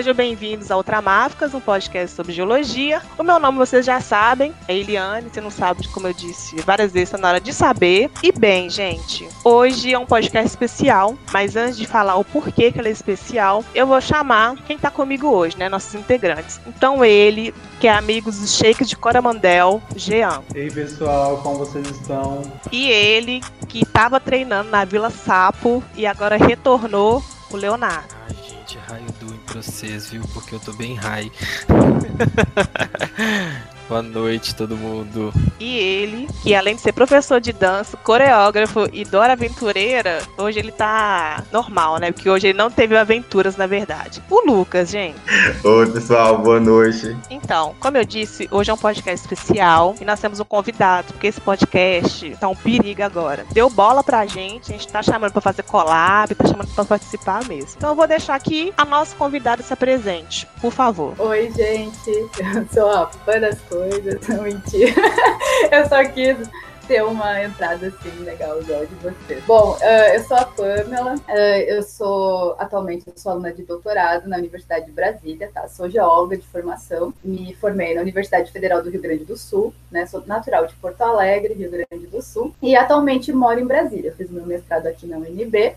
sejam bem-vindos ao Ultramáficas, um podcast sobre geologia. O meu nome vocês já sabem, é Eliane, se não sabe, como eu disse várias vezes, está na hora de saber. E bem, gente, hoje é um podcast especial, mas antes de falar o porquê que ele é especial, eu vou chamar quem está comigo hoje, né, nossos integrantes. Então ele, que é amigo dos shakes de Coramandel, Jean. Ei pessoal, como vocês estão? E ele, que estava treinando na Vila Sapo e agora retornou, o Leonardo. Ai, gente, raio do pra vocês, viu? Porque eu tô bem high. Boa noite, todo mundo. E ele, que além de ser professor de dança, coreógrafo e Dora Aventureira, hoje ele tá normal, né? Porque hoje ele não teve aventuras, na verdade. O Lucas, gente. Oi, pessoal, boa noite. Então, como eu disse, hoje é um podcast especial e nós temos um convidado, porque esse podcast tá um perigo agora. Deu bola pra gente, a gente tá chamando pra fazer collab, tá chamando pra participar mesmo. Então eu vou deixar aqui a nossa convidada se apresente, por favor. Oi, gente. Eu sou a fã das Não, mentira. eu só quis ter uma entrada assim legal igual de você. Bom, uh, eu sou a Pamela, uh, eu sou atualmente eu sou aluna de doutorado na Universidade de Brasília, tá? Sou geóloga de formação, me formei na Universidade Federal do Rio Grande do Sul, né? Sou natural de Porto Alegre, Rio Grande do Sul, e atualmente moro em Brasília. Fiz meu mestrado aqui na UNB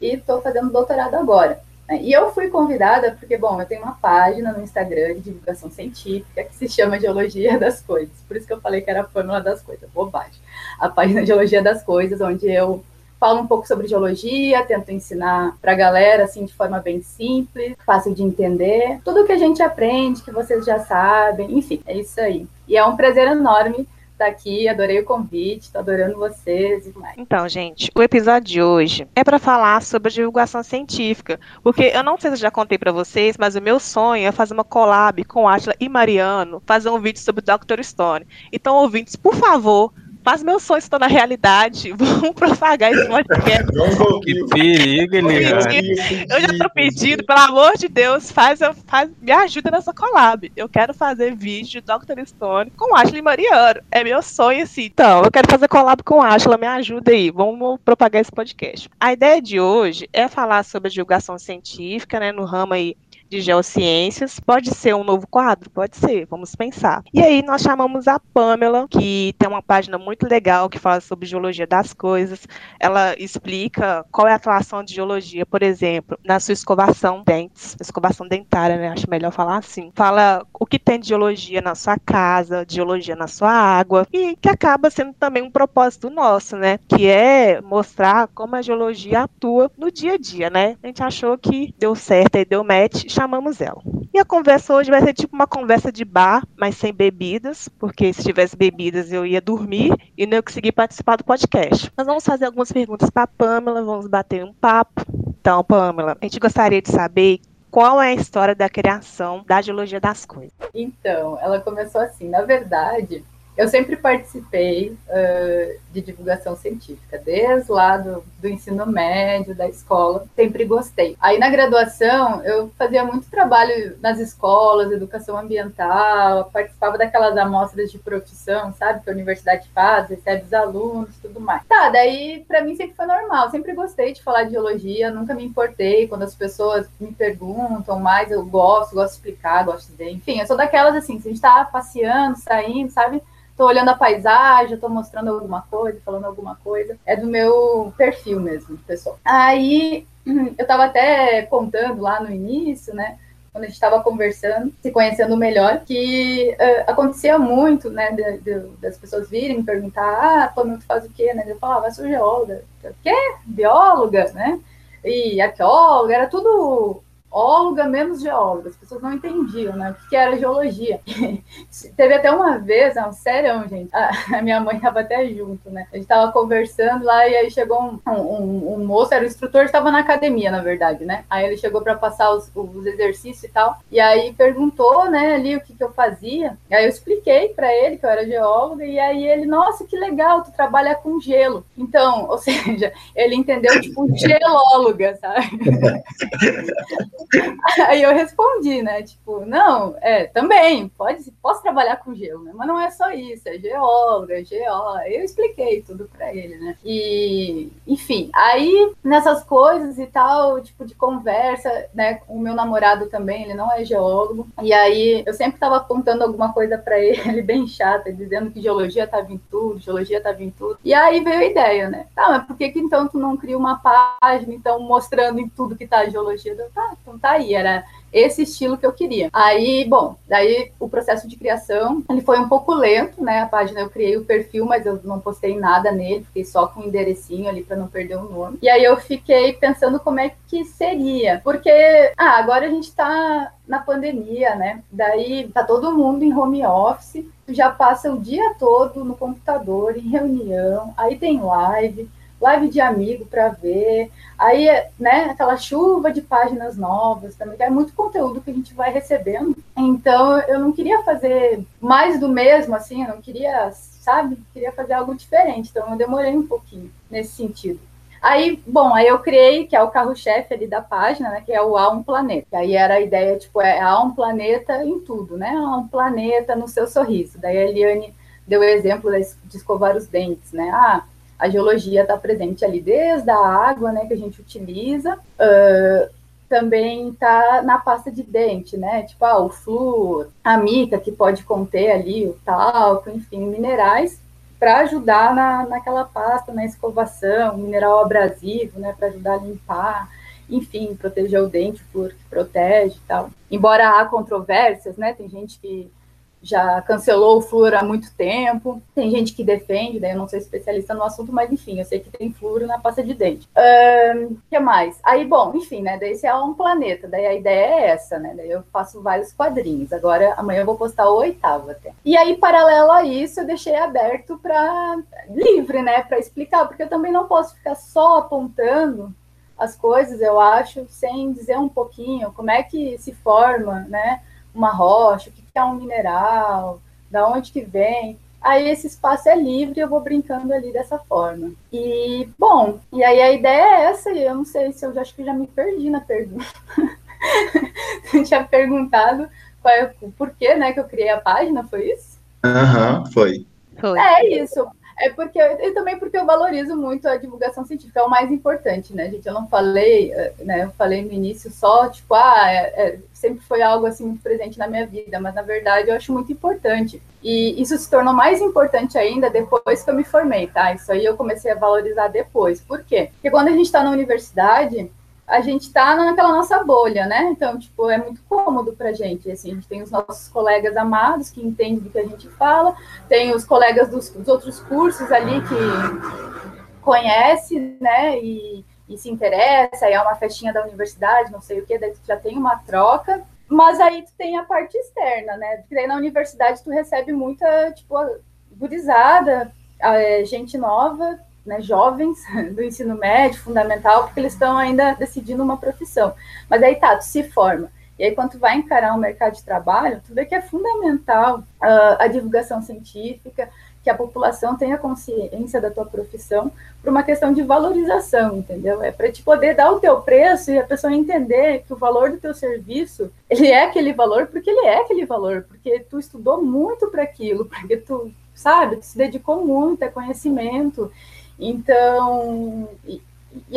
e estou fazendo doutorado agora. E eu fui convidada porque, bom, eu tenho uma página no Instagram de divulgação científica que se chama Geologia das Coisas. Por isso que eu falei que era a fórmula das coisas, bobagem. A página Geologia das Coisas, onde eu falo um pouco sobre geologia, tento ensinar para a galera assim de forma bem simples, fácil de entender, tudo que a gente aprende, que vocês já sabem, enfim, é isso aí. E é um prazer enorme estar tá aqui, adorei o convite, estou adorando vocês e mais. Então, gente, o episódio de hoje é para falar sobre divulgação científica, porque eu não sei se eu já contei para vocês, mas o meu sonho é fazer uma collab com Atila e Mariano, fazer um vídeo sobre o Dr. Stone. Então, ouvintes, por favor, mas meus sonhos estão na realidade. Vamos propagar esse podcast. que perigo, Eliane. Eu já tô pedindo, pelo amor de Deus, faz, faz, me ajuda nessa collab. Eu quero fazer vídeo de Dr. Stone com Ashley Mariano. É meu sonho, assim. Então, eu quero fazer collab com Ashley, me ajuda aí. Vamos propagar esse podcast. A ideia de hoje é falar sobre a divulgação científica, né, no ramo aí de geociências. Pode ser um novo quadro? Pode ser, vamos pensar. E aí nós chamamos a Pamela, que tem uma página muito legal que fala sobre geologia das coisas. Ela explica qual é a atuação de geologia, por exemplo, na sua escovação dentes, escovação dentária, né? Acho melhor falar assim. Fala o que tem de geologia na sua casa, geologia na sua água, e que acaba sendo também um propósito nosso, né? Que é mostrar como a geologia atua no dia a dia, né? A gente achou que deu certo e deu match, chamamos ela. E a conversa hoje vai ser tipo uma conversa de bar, mas sem bebidas, porque se tivesse bebidas eu ia dormir e não ia conseguir participar do podcast. Nós vamos fazer algumas perguntas para a Pamela, vamos bater um papo. Então, Pamela, a gente gostaria de saber qual é a história da criação da geologia das coisas. Então, ela começou assim, na verdade, eu sempre participei uh, de divulgação científica, desde lá do, do, ensino médio, da escola, sempre gostei. Aí na graduação, eu fazia muito trabalho nas escolas, educação ambiental, participava daquelas amostras de profissão, sabe, que a universidade faz, recebe os alunos, tudo mais. Tá, daí para mim sempre foi normal, sempre gostei de falar de geologia, nunca me importei quando as pessoas me perguntam mais, eu gosto, gosto de explicar, gosto de dizer. Enfim, eu sou daquelas assim, se a gente tá passeando, saindo, sabe? Tô olhando a paisagem, tô mostrando alguma coisa, falando alguma coisa. É do meu perfil mesmo, pessoal. Aí eu tava até contando lá no início, né? Quando a gente estava conversando, se conhecendo melhor, que uh, acontecia muito, né, de, de, das pessoas virem me perguntar, ah, pô, tu faz o quê, né? Eu falava, ah, sou geóloga. Quê? Bióloga, né? E arqueóloga, era tudo óloga menos geóloga. As pessoas não entendiam, né? O que era geologia. Teve até uma vez, não, sério, gente. A, minha mãe estava até junto, né? A gente estava conversando lá e aí chegou um, um, um moço, era o instrutor, estava na academia, na verdade, né? Aí ele chegou para passar os, os, exercícios e tal. E aí perguntou, né, ali o que, que eu fazia. E aí eu expliquei para ele que eu era geóloga. E aí ele, nossa, que legal, tu trabalha com gelo. Então, ou seja, ele entendeu, tipo, geóloga, sabe? Aí eu respondi, né? Tipo, não, é, também, pode, posso trabalhar com gelo, né? Mas não é só isso, é geóloga, é geó. Eu expliquei tudo para ele, né? E, enfim, aí nessas coisas e tal, tipo de conversa, né? O meu namorado também, ele não é geólogo. E aí eu sempre tava apontando alguma coisa para ele, bem chata, dizendo que geologia tava em tudo, geologia tava em tudo. E aí veio a ideia, né? Tá, mas por que, que então tu não cria uma página, então, mostrando em tudo que tá a geologia? Eu, tá, aí, era esse estilo que eu queria. Aí, bom, daí o processo de criação, ele foi um pouco lento, né? A página eu criei o perfil, mas eu não postei nada nele, fiquei só com o enderecinho ali para não perder o nome. E aí eu fiquei pensando como é que seria, porque ah, agora a gente tá na pandemia, né? Daí tá todo mundo em home office, já passa o dia todo no computador, em reunião, aí tem live, live de amigo para ver. Aí, né, aquela chuva de páginas novas também, é muito conteúdo que a gente vai recebendo. Então, eu não queria fazer mais do mesmo, assim, eu não queria, sabe, queria fazer algo diferente. Então, eu demorei um pouquinho nesse sentido. Aí, bom, aí eu criei, que é o carro-chefe ali da página, né, que é o A um Planeta. Aí era a ideia, tipo, é A um Planeta em tudo, né? A um Planeta no seu sorriso. Daí a Eliane deu o exemplo de escovar os dentes, né? Ah, a geologia está presente ali desde a água, né, que a gente utiliza, uh, também está na pasta de dente, né, tipo ah, o flúor, a mica que pode conter ali o talco, enfim, minerais para ajudar na, naquela pasta, na escovação, mineral abrasivo, né, para ajudar a limpar, enfim, proteger o dente, o flúor que protege e tal. Embora há controvérsias, né, tem gente que já cancelou o flúor há muito tempo. Tem gente que defende, daí eu não sou especialista no assunto, mas enfim, eu sei que tem flúor na pasta de dente. O um, que mais? Aí, bom, enfim, né? Daí esse é um planeta, daí a ideia é essa, né? Daí eu faço vários quadrinhos. Agora, amanhã eu vou postar o oitavo até. E aí, paralelo a isso, eu deixei aberto para livre, né? Para explicar, porque eu também não posso ficar só apontando as coisas, eu acho, sem dizer um pouquinho como é que se forma, né? Uma rocha, o que é um mineral, da onde que vem. Aí esse espaço é livre, eu vou brincando ali dessa forma. E, bom, e aí a ideia é essa, e eu não sei se eu já acho que já me perdi na pergunta. tinha perguntado qual é o porquê, né, que eu criei a página, foi isso? Aham, uhum, foi. foi. É isso. É porque e também porque eu valorizo muito a divulgação científica, é o mais importante, né, gente? Eu não falei, eh, né? Eu falei no início só, tipo, ah, é, é, sempre foi algo assim muito presente na minha vida, mas na verdade eu acho muito importante. E isso se tornou mais importante ainda depois que eu me formei, tá? Isso aí eu comecei a valorizar depois. Por quê? Porque quando a gente está na universidade, a gente está naquela nossa bolha, né? Então, tipo, é muito cômodo para a gente. Assim, a gente tem os nossos colegas amados que entendem do que a gente fala, tem os colegas dos, dos outros cursos ali que conhece, né? E, e se interessa, aí é uma festinha da universidade, não sei o que, daí tu já tem uma troca. Mas aí tu tem a parte externa, né? Porque daí na universidade tu recebe muita, tipo, gurizada, é, gente nova, né, jovens do ensino médio, fundamental, porque eles estão ainda decidindo uma profissão. Mas aí tá, tu se forma. E aí, quando tu vai encarar um mercado de trabalho, tu vê que é fundamental uh, a divulgação científica, que a população tenha consciência da tua profissão, por uma questão de valorização, entendeu? É para te poder dar o teu preço e a pessoa entender que o valor do teu serviço, ele é aquele valor porque ele é aquele valor, porque tu estudou muito para aquilo, porque tu, sabe, tu se dedicou muito a conhecimento, então, e,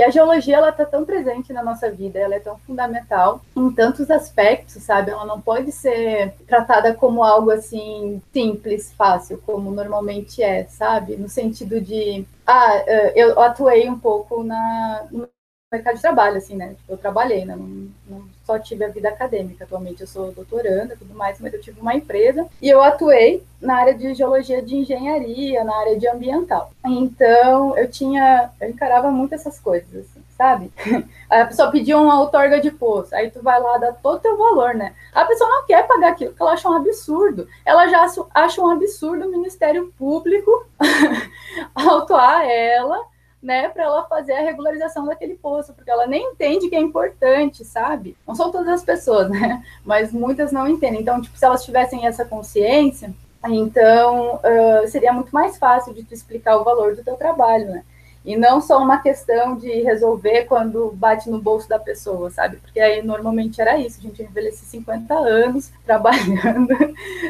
a geologia ela está tão presente na nossa vida, ela é tão fundamental em tantos aspectos, sabe? Ela não pode ser tratada como algo assim simples, fácil, como normalmente é, sabe? No sentido de, ah, eu atuei um pouco na, no mercado de trabalho, assim, né? Tipo, eu trabalhei, né? Não, não, só tive a vida acadêmica. Atualmente eu sou doutoranda e tudo mais, mas eu tive uma empresa e eu atuei na área de geologia de engenharia, na área de ambiental. Então, eu tinha, eu encarava muito essas coisas, assim, sabe? a pessoa pedia uma outorga de poço, aí tu vai lá dar todo o teu valor, né? A pessoa não quer pagar aquilo porque ela acha um absurdo. Ela já acha um absurdo o Ministério Público autuar ela né, para ela fazer a regularização daquele poço, porque ela nem entende que é importante, sabe? Não são todas as pessoas, né? Mas muitas não entendem. Então, tipo, se elas tivessem essa consciência, então uh, seria muito mais fácil de tu explicar o valor do teu trabalho, né? E não só uma questão de resolver quando bate no bolso da pessoa, sabe? Porque aí normalmente era isso, a gente envelhecia 50 anos trabalhando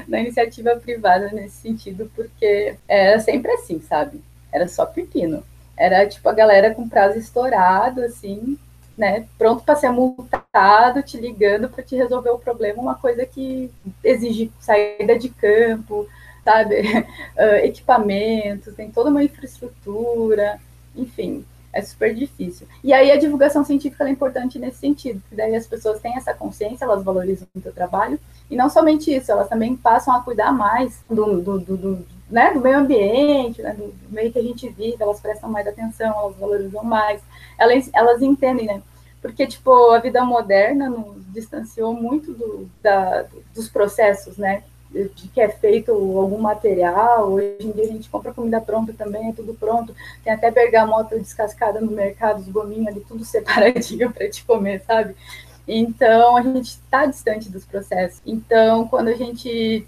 na iniciativa privada nesse sentido, porque era sempre assim, sabe? Era só pepino. Era tipo a galera com prazo estourado, assim, né? Pronto para ser multado, te ligando para te resolver o problema, uma coisa que exige saída de campo, sabe? Uh, equipamentos, tem toda uma infraestrutura, enfim, é super difícil. E aí a divulgação científica é importante nesse sentido, porque daí as pessoas têm essa consciência, elas valorizam o seu trabalho, e não somente isso, elas também passam a cuidar mais do, do, do, do né, do meio ambiente, né, do meio que a gente vive, elas prestam mais atenção, elas valorizam mais, elas, elas entendem, né? Porque, tipo, a vida moderna nos distanciou muito do, da, dos processos, né? De que é feito algum material. Hoje em dia a gente compra comida pronta também, é tudo pronto. Tem até bergamota descascada no mercado, os gominhos ali, tudo separadinho para te comer, sabe? Então a gente está distante dos processos. Então, quando a gente,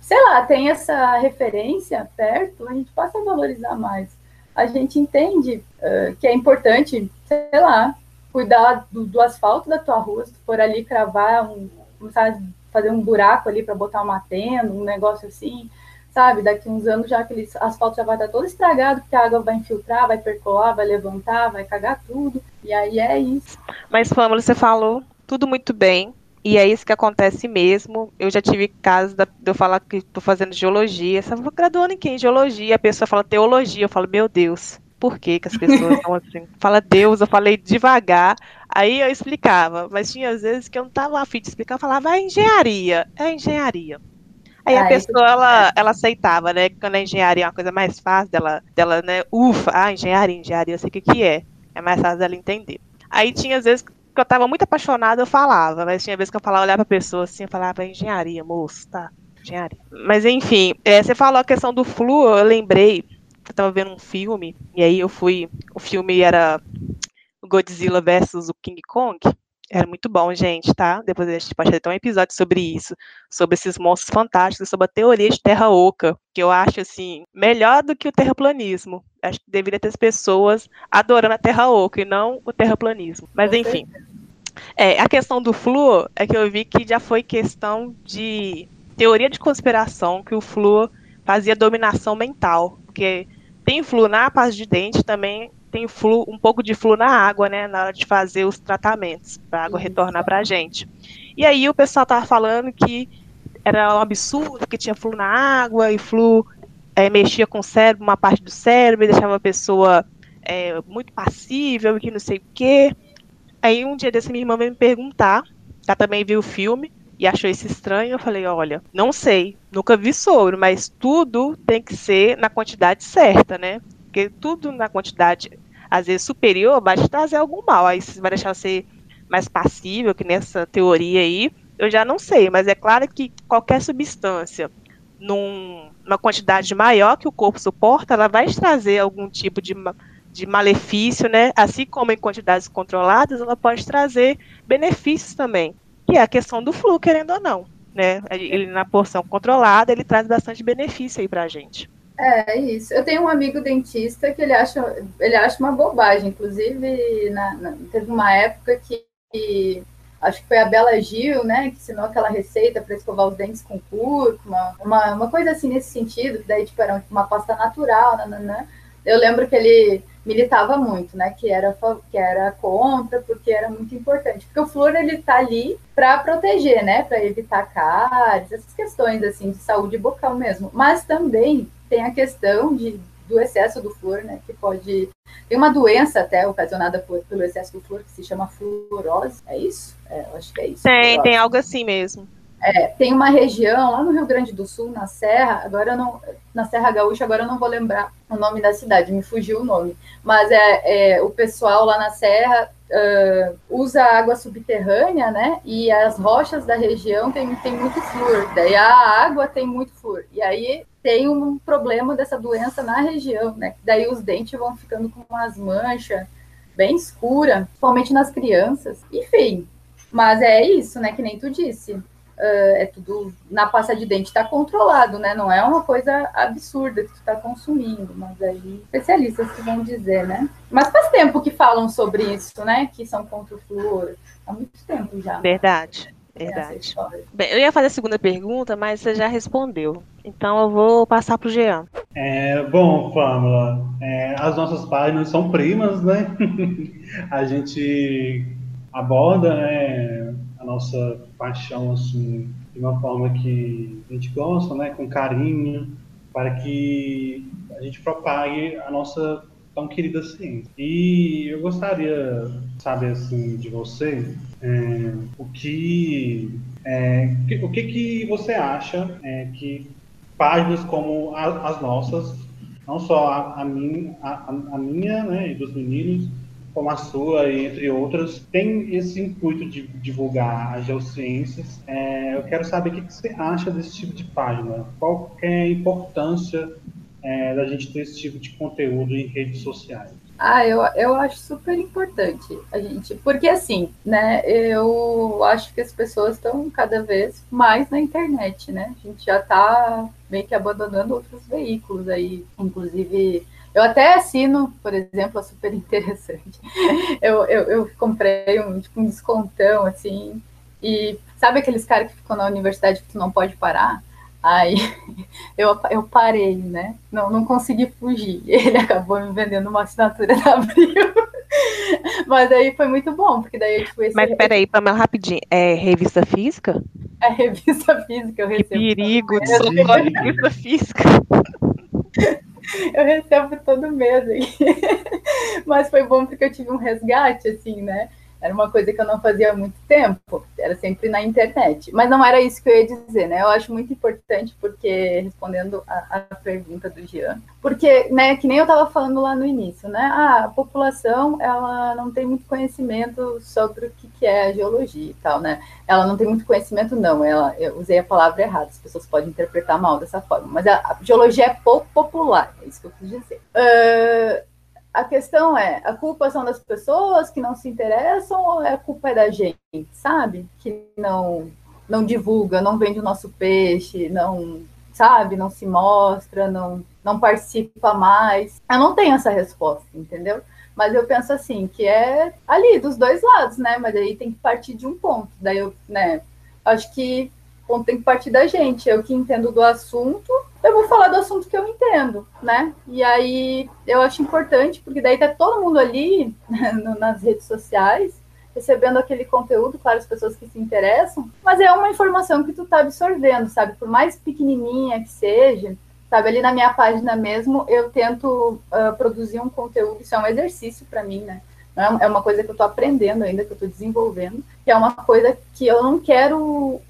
sei lá, tem essa referência perto, a gente passa a valorizar mais. A gente entende uh, que é importante, sei lá, cuidar do, do asfalto da tua rua, se tu for ali cravar um, sabe, fazer um buraco ali para botar uma tenda, um negócio assim, sabe? Daqui uns anos já aquele asfalto já vai estar todo estragado, porque a água vai infiltrar, vai percolar, vai levantar, vai cagar tudo. E aí é isso. Mas, Pamela, você falou tudo muito bem. E é isso que acontece mesmo. Eu já tive casos de eu falar que estou fazendo geologia. Você graduando em quem? Geologia. A pessoa fala teologia. Eu falo, meu Deus, por que, que as pessoas são assim? Fala Deus, eu falei devagar. Aí eu explicava, mas tinha às vezes que eu não estava afim de explicar, eu falava, é engenharia, é engenharia. Aí ah, a pessoa, ela, ela aceitava, né? Quando a engenharia é uma coisa mais fácil dela, dela né? Ufa, ah, engenharia, engenharia, eu sei o que, que é. É mais fácil dela entender. Aí tinha às vezes que eu estava muito apaixonada, eu falava, mas tinha vezes que eu falava, olhava pra pessoa assim, eu falava, é engenharia, moço, tá? Engenharia. Mas enfim, é, você falou a questão do flu, eu lembrei, eu tava vendo um filme, e aí eu fui. O filme era Godzilla versus o King Kong. Era muito bom, gente, tá? Depois a gente pode ter um episódio sobre isso, sobre esses monstros fantásticos, sobre a teoria de Terra Oca, que eu acho, assim, melhor do que o terraplanismo. Acho que deveria ter as pessoas adorando a Terra Oca e não o terraplanismo. Mas, enfim. É, a questão do flúor é que eu vi que já foi questão de teoria de conspiração, que o flúor fazia dominação mental, porque tem flúor na pasta de dente, também tem flu, um pouco de flúor na água, né, na hora de fazer os tratamentos, para a água retornar para a gente. E aí o pessoal tava falando que era um absurdo, que tinha flúor na água, e flúor é, mexia com o cérebro, uma parte do cérebro, e deixava a pessoa é, muito passível, que não sei o quê. Aí um dia desse minha irmã veio me perguntar, ela também viu o filme, e achou isso estranho, eu falei, olha, não sei, nunca vi sobre, mas tudo tem que ser na quantidade certa, né? Porque tudo na quantidade, às vezes, superior, vai te trazer algum mal. Aí você vai deixar ser mais passível, que nessa teoria aí, eu já não sei, mas é claro que qualquer substância num, numa quantidade maior que o corpo suporta, ela vai trazer algum tipo de, de malefício, né? Assim como em quantidades controladas, ela pode trazer benefícios também que é a questão do flu, querendo ou não. Né? Ele, na porção controlada, ele traz bastante benefício aí pra gente. É, isso. Eu tenho um amigo dentista que ele acha, ele acha uma bobagem. Inclusive, na, na, teve uma época que, que, acho que foi a Bela Gil, né, que ensinou aquela receita para escovar os dentes com cúrcuma, uma, uma coisa assim nesse sentido, que daí tipo, era uma pasta natural, nananã. Eu lembro que ele militava muito, né? Que era, que era contra, porque era muito importante. Porque o flúor, ele tá ali para proteger, né? Para evitar cáries, essas questões, assim, de saúde bucal mesmo. Mas também tem a questão de, do excesso do flúor, né? Que pode... Tem uma doença até ocasionada por, pelo excesso do flúor que se chama fluorose, é isso? É, eu acho que é isso. Tem, fluorose. tem algo assim mesmo. É, tem uma região lá no Rio Grande do Sul, na Serra, agora não, na Serra Gaúcha, agora eu não vou lembrar o nome da cidade, me fugiu o nome, mas é, é o pessoal lá na Serra uh, usa água subterrânea, né? E as rochas da região tem, tem muito flúor, daí a água tem muito flúor, e aí tem um problema dessa doença na região, né? Daí os dentes vão ficando com umas manchas bem escuras, principalmente nas crianças. Enfim, mas é isso, né? Que nem tu disse é tudo na pasta de dente está controlado, né? Não é uma coisa absurda que tu está consumindo, mas aí especialistas que vão dizer, né? Mas faz tempo que falam sobre isso, né? Que são contra o flúor. Há muito tempo já. Verdade. Verdade. Bem, eu ia fazer a segunda pergunta, mas você já respondeu. Então eu vou passar para o Jean. É, bom, Pamela, é, as nossas páginas são primas, né? a gente aborda né, nossa paixão assim, de uma forma que a gente gosta, né, com carinho, para que a gente propague a nossa tão querida ciência. E eu gostaria, saber assim, de você, é, o que é, o que, que você acha é, que páginas como a, as nossas, não só a, a, minha, a, a minha né, e dos meninos, como a sua, entre outras, tem esse intuito de divulgar as geociências. É, eu quero saber o que, você acha desse tipo de página. Qual é a importância é, da gente ter esse tipo de conteúdo em redes sociais? Ah, eu, eu acho super importante a gente, porque assim, né, eu acho que as pessoas estão cada vez mais na internet, né? A gente já está meio que abandonando outros veículos aí, inclusive eu até assino, por exemplo, é super interessante. Eu, eu, eu comprei um, tipo, um descontão, assim, e sabe aqueles caras que ficam na universidade que tu não pode parar? Aí eu, eu parei, né? Não, não consegui fugir. Ele acabou me vendendo uma assinatura da Abril. Mas aí foi muito bom, porque daí tipo, esse Mas peraí, Pamela, rapidinho. É revista física? É revista física, eu recebo. Que perigo de socorro, revista física eu recebo todo mês aí. Mas foi bom porque eu tive um resgate, assim, né? Era uma coisa que eu não fazia há muito tempo, era sempre na internet. Mas não era isso que eu ia dizer, né? Eu acho muito importante, porque, respondendo a, a pergunta do Jean, porque, né, que nem eu estava falando lá no início, né? Ah, a população, ela não tem muito conhecimento sobre o que, que é a geologia e tal, né? Ela não tem muito conhecimento, não. Ela, eu usei a palavra errada, as pessoas podem interpretar mal dessa forma. Mas a, a geologia é pouco popular, é isso que eu quis dizer. Uh, a questão é, a culpa são das pessoas que não se interessam ou é a culpa é da gente, sabe? Que não não divulga, não vende o nosso peixe, não, sabe, não se mostra, não não participa mais. Eu não tenho essa resposta, entendeu? Mas eu penso assim, que é ali dos dois lados, né? Mas aí tem que partir de um ponto. Daí eu, né, acho que o ponto tem que partir da gente. Eu que entendo do assunto, eu vou falar do assunto que eu entendo, né? E aí eu acho importante, porque daí tá todo mundo ali nas redes sociais recebendo aquele conteúdo, claro, as pessoas que se interessam, mas é uma informação que tu tá absorvendo, sabe? Por mais pequenininha que seja, sabe? Ali na minha página mesmo, eu tento uh, produzir um conteúdo, isso é um exercício para mim, né? É, é uma coisa que eu estou aprendendo ainda, que eu estou desenvolvendo, que é uma coisa que eu não quero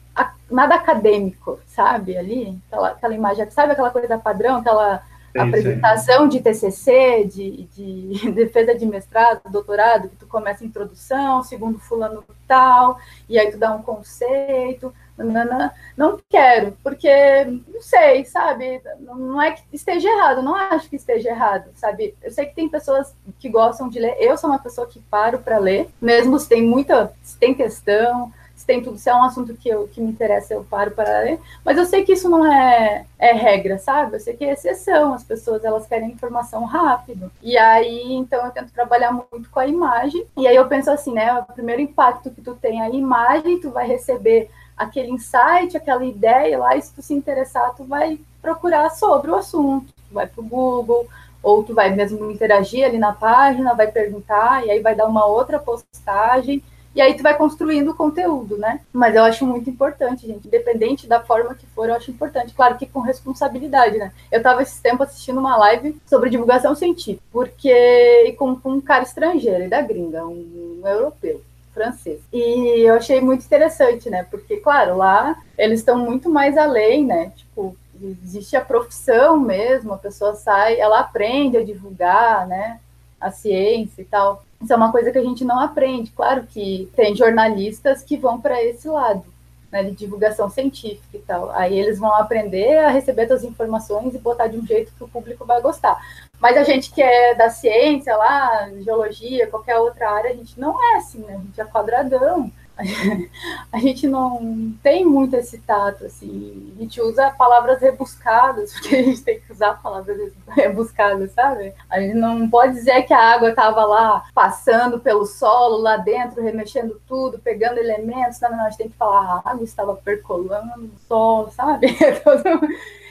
nada acadêmico, sabe? Ali, aquela, aquela imagem, sabe aquela coisa padrão, aquela sim, apresentação sim. de TCC, de, de, defesa de mestrado, doutorado, que tu começa a introdução, segundo fulano tal, e aí tu dá um conceito. Não, não quero, porque não sei, sabe? Não é que esteja errado, não acho que esteja errado, sabe? Eu sei que tem pessoas que gostam de ler, eu sou uma pessoa que paro para ler, mesmo se tem muita, se tem questão, tem tudo, se é um assunto que, eu, que me interessa, eu paro para ler, mas eu sei que isso não é, é regra, sabe? Eu sei que é exceção, as pessoas elas querem informação rápido. E aí, então, eu tento trabalhar muito com a imagem, e aí eu penso assim, né? O primeiro impacto que tu tem a imagem, tu vai receber aquele insight, aquela ideia lá, e se tu se interessar, tu vai procurar sobre o assunto, tu vai para o Google, ou tu vai mesmo interagir ali na página, vai perguntar, e aí vai dar uma outra postagem, e aí tu vai construindo o conteúdo, né? Mas eu acho muito importante, gente. Independente da forma que for, eu acho importante. Claro que com responsabilidade, né? Eu tava esse tempo assistindo uma live sobre divulgação científica, porque com, com um cara estrangeiro, da gringa, um, um europeu francês. E eu achei muito interessante, né? Porque, claro, lá eles estão muito mais além, né? Tipo, existe a profissão mesmo, a pessoa sai, ela aprende a divulgar, né? A ciência e tal. Isso é uma coisa que a gente não aprende. Claro que tem jornalistas que vão para esse lado, né, de divulgação científica e tal. Aí eles vão aprender a receber as informações e botar de um jeito que o público vai gostar. Mas a gente que é da ciência lá, geologia, qualquer outra área, a gente não é assim, né? A gente é quadradão. a gente não tem muito esse tato, assim, a gente usa palavras rebuscadas, porque a gente tem que usar palavras rebuscadas, sabe? A gente não pode dizer que a água estava lá passando pelo solo, lá dentro, remexendo tudo, pegando elementos, não, não, a gente tem que falar a água estava percolando no solo, sabe?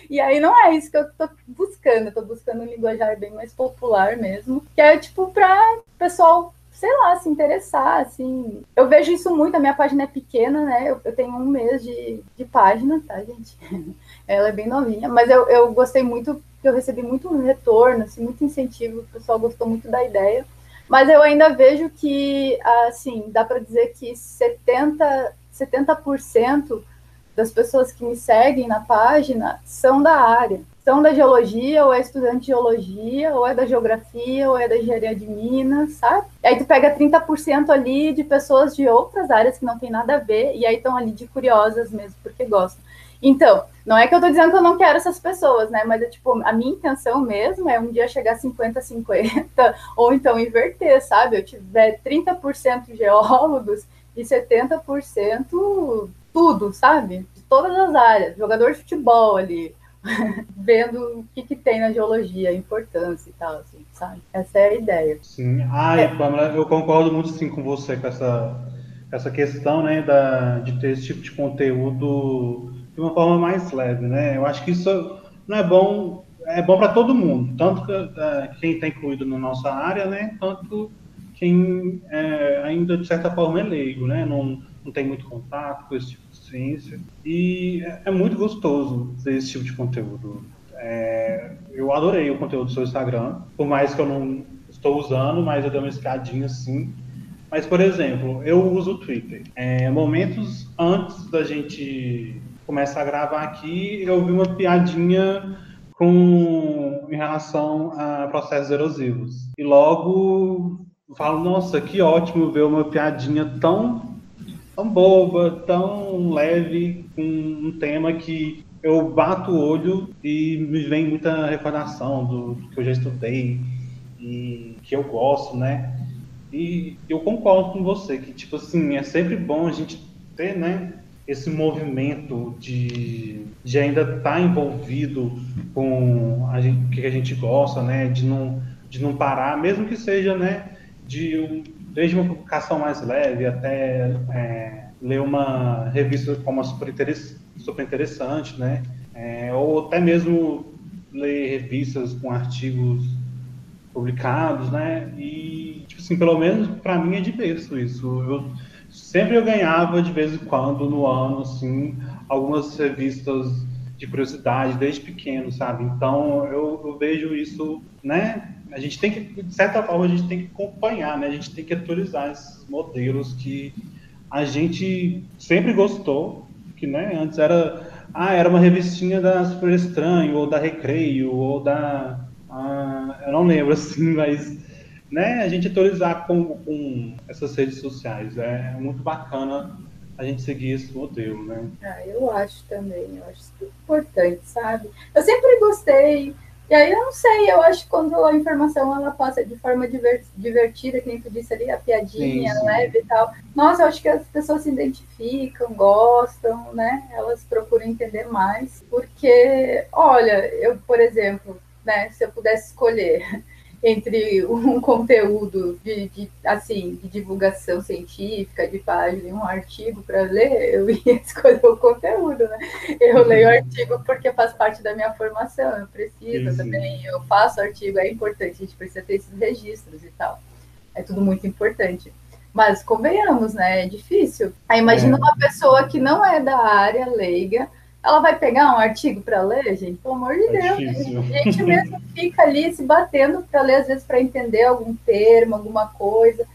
E aí não é isso que eu tô buscando, eu tô buscando um linguajar bem mais popular mesmo, que é tipo para pessoal sei lá, se interessar, assim. Eu vejo isso muito, a minha página é pequena, né? Eu, eu tenho um mês de, de página, tá, gente? Ela é bem novinha, mas eu, eu gostei muito, eu recebi muito retorno, assim, muito incentivo, o pessoal gostou muito da ideia. Mas eu ainda vejo que, assim, dá para dizer que 70%, 70% das pessoas que me seguem na página são da área. São da geologia, ou é estudante de geologia, ou é da geografia, ou é da engenharia de Minas, sabe? E aí tu pega 30% ali de pessoas de outras áreas que não tem nada a ver, e aí estão ali de curiosas mesmo, porque gostam. Então, não é que eu tô dizendo que eu não quero essas pessoas, né? Mas é tipo, a minha intenção mesmo é um dia chegar a 50-50, ou então inverter, sabe? Eu tiver 30% geólogos e 70% tudo, sabe? De todas as áreas, jogador de futebol ali, vendo o que, que tem na geologia, a importância e tal, assim, sabe? Essa é a ideia. Sim. Ai, é. Pamela, eu concordo muito sim com você com essa, essa questão, né, da, de ter esse tipo de conteúdo de uma forma mais leve, né? Eu acho que isso não é bom, é bom para todo mundo, tanto que, é, quem está incluído na nossa área, né, tanto quem é, ainda de certa forma é leigo, né? Não, não tem muito contato com esse tipo E é, é muito gostoso ver esse tipo de conteúdo. É, eu adorei o conteúdo do seu Instagram, por mais que eu não estou usando, mas eu dei uma escadinha assim. Mas, por exemplo, eu uso o Twitter. É, momentos antes da gente começar a gravar aqui, eu vi uma piadinha com em relação a processos erosivos. E logo falo, nossa, que ótimo ver uma piadinha tão tão boba, tão leve, com um tema que eu bato o olho e me vem muita recordação do, do, que eu já estudei e que eu gosto, né? E eu concordo com você que, tipo assim, é sempre bom a gente ter, né, esse movimento de, de ainda estar tá envolvido com gente, o que a gente gosta, né? De não, de não parar, mesmo que seja, né, de um, desde uma publicação mais leve até é, ler uma revista como a super, interessante, super interessante né? É, ou até mesmo ler revistas com artigos publicados, né? E, tipo assim, pelo menos para mim é de berço isso. Eu, sempre eu ganhava, de vez em quando, no ano, assim, algumas revistas de curiosidade desde pequeno, sabe? Então eu, eu, vejo isso, né? A gente tem que, de certa forma, a gente tem que acompanhar, né? A gente tem que atualizar esses modelos que a gente sempre gostou, que né, antes era, ah, era uma revistinha da Super Estranho, ou da Recreio, ou da, ah, eu não lembro assim, mas né, a gente atualizar com, com essas redes sociais, é muito bacana a gente seguir esse modelo, né? Ah, eu acho também, eu acho importante, sabe? Eu sempre gostei e aí eu não sei, eu acho que quando a informação ela passa de forma divertida, que nem tu disse ali, a piadinha sim, sim. leve e tal. Nossa, eu acho que as pessoas se identificam, gostam, né? Elas procuram entender mais. Porque, olha, eu, por exemplo, né, se eu pudesse escolher entre um conteúdo de, de, assim, de divulgação científica, de página e um artigo para ler, eu ia escolher o conteúdo, né? Eu uhum. leio artigo porque faz parte da minha formação, eu preciso Sim. também, eu faço artigo, é importante, a gente precisa ter esses registros e tal. É tudo muito importante. Mas convenhamos, né? É difícil. Aí imagina é. uma pessoa que não é da área leiga, ela vai pegar um artigo para ler, gente? Pelo amor de é Deus. Difícil. A gente mesmo fica ali se batendo para ler, às vezes, para entender algum termo, alguma coisa.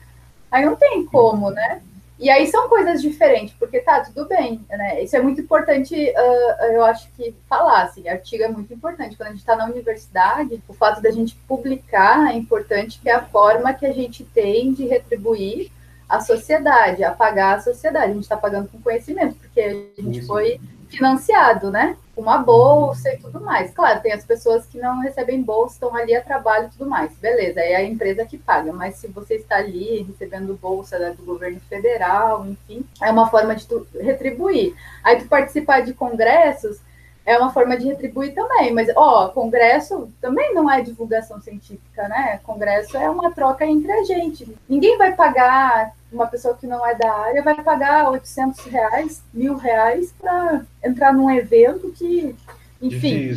Aí não tem como, né? E aí são coisas diferentes, porque tá, tudo bem, né? Isso é muito importante, uh, eu acho que falar, assim, artigo é muito importante. Quando a gente está na universidade, o fato da gente publicar é importante, que é a forma que a gente tem de retribuir a sociedade, a pagar a sociedade. A gente está pagando com conhecimento, porque a gente foi financiado, né? Uma bolsa e tudo mais. Claro, tem as pessoas que não recebem bolsa, estão ali a trabalho e tudo mais. Beleza, é a empresa que paga. Mas se você está ali recebendo bolsa né, do governo federal, enfim, é uma forma de tu retribuir. Aí tu participar de congressos é uma forma de retribuir também. Mas, ó, congresso também não é divulgação científica, né? Congresso é uma troca entre a gente. Ninguém vai pagar, uma pessoa que não é da área vai pagar 800 reais, mil reais para entrar num evento que enfim,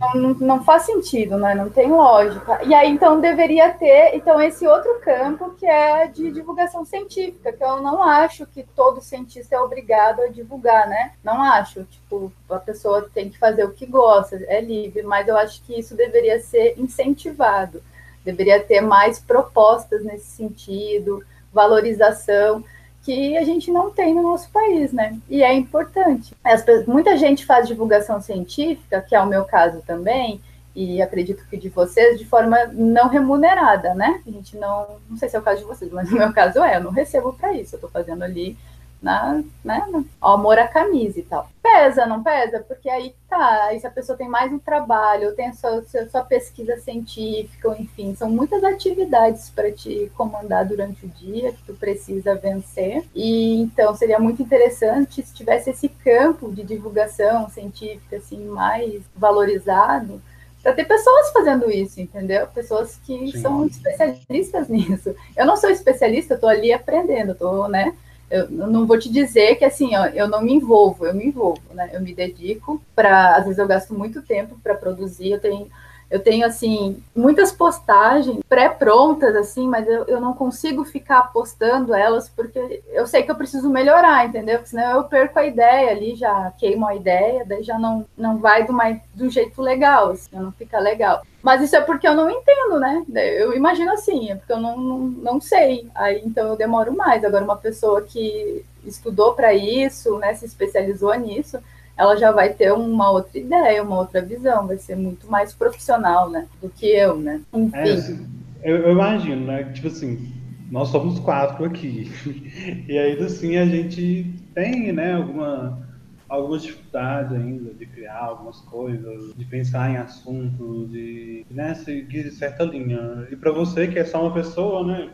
não, não, faz sentido, né? Não tem lógica. E aí, então, deveria ter então esse outro campo que é de divulgação científica, que eu não acho que todo cientista é obrigado a divulgar, né? Não acho. Tipo, a pessoa tem que fazer o que gosta, é livre, mas eu acho que isso deveria ser incentivado. Deveria ter mais propostas nesse sentido, valorização que a gente não tem no nosso país, né? E é importante. As, muita gente faz divulgação científica, que é o meu caso também, e acredito que de vocês, de forma não remunerada, né? A gente não, não sei se é o caso de vocês, mas no meu caso é, eu não recebo para isso, eu estou fazendo ali na, né, ao amor à camisa e tal. Pesa, não pesa? Porque aí tá, aí se a pessoa tem mais um trabalho, tem a sua, sua pesquisa científica, enfim, são muitas atividades para te comandar durante o dia que tu precisa vencer. E então seria muito interessante se tivesse esse campo de divulgação científica assim mais valorizado para ter pessoas fazendo isso, entendeu? Pessoas que Sim. são especialistas nisso. Eu não sou especialista, estou ali aprendendo, estou, né? Eu não vou te dizer que assim, ó, eu não me envolvo, eu me envolvo, né? Eu me dedico para, às vezes eu gasto muito tempo para produzir, eu tenho eu tenho, assim, muitas postagens pré-prontas, assim, mas eu, eu não consigo ficar postando elas porque eu sei que eu preciso melhorar, entendeu? Porque senão eu perco a ideia ali, já queimo a ideia, daí já não, não vai do, mais, do jeito legal, assim, não fica legal. Mas isso é porque eu não entendo, né? Eu imagino assim, é porque eu não, não, não sei. Aí então eu demoro mais. Agora, uma pessoa que estudou para isso, né, se especializou nisso, ela já vai ter uma outra ideia, uma outra visão, vai ser muito mais profissional, né, do que eu, né? Enfim. É, eu, eu, imagino, né, tipo assim, nós somos quatro aqui, e aí, assim, a gente tem, né, alguma, algumas dificuldades ainda de criar algumas coisas, de pensar em assuntos, de, né, seguir certa linha. E para você, que é só uma pessoa, né,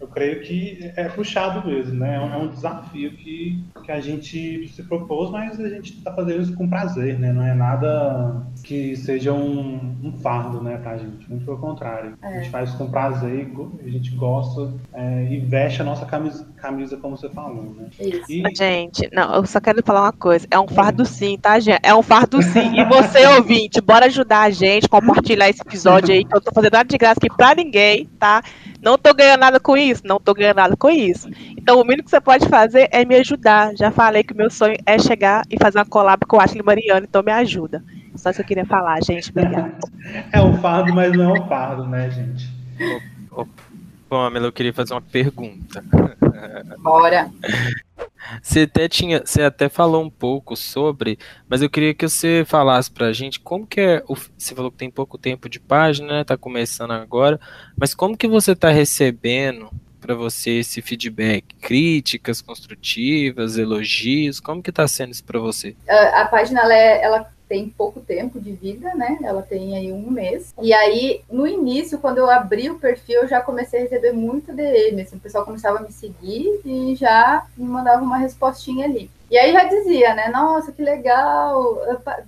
eu creio que é puxado mesmo, né? É um desafio que, que a gente se propôs, mas a gente está fazendo isso com prazer, né? Não é nada que seja um, um fardo, né, pra gente. Muito pelo contrário. É. A gente faz com prazer, a gente gosta é, e veste a nossa camisa, camisa como você falou, né? Isso. E... Gente, não, eu só quero falar uma coisa. É um fardo sim, tá, gente? É um fardo sim. E você, ouvinte, bora ajudar a gente, compartilhar esse episódio aí, que eu tô fazendo nada de graça aqui pra ninguém, tá? Não tô ganhando nada com isso, não tô ganhando nada com isso. Então, o mínimo que você pode fazer é me ajudar. Já falei que o meu sonho é chegar e fazer uma collab com o Ashley Mariano, então me ajuda. Só isso que eu queria falar, gente. Obrigada. É um fardo, mas não é um fardo, né, gente? Bom, Pamela, eu queria fazer uma pergunta. Bora. Você até tinha, você até falou um pouco sobre, mas eu queria que você falasse pra gente como que é, você falou que tem pouco tempo de página, né, tá começando agora, mas como que você tá recebendo para você esse feedback, críticas construtivas, elogios, como que tá sendo isso para você? A, a página ela, é, ela tem pouco tempo de vida, né? Ela tem aí um mês. E aí, no início, quando eu abri o perfil, eu já comecei a receber muito DM. Assim, o pessoal começava a me seguir e já me mandava uma respostinha ali. E aí já dizia, né? Nossa, que legal,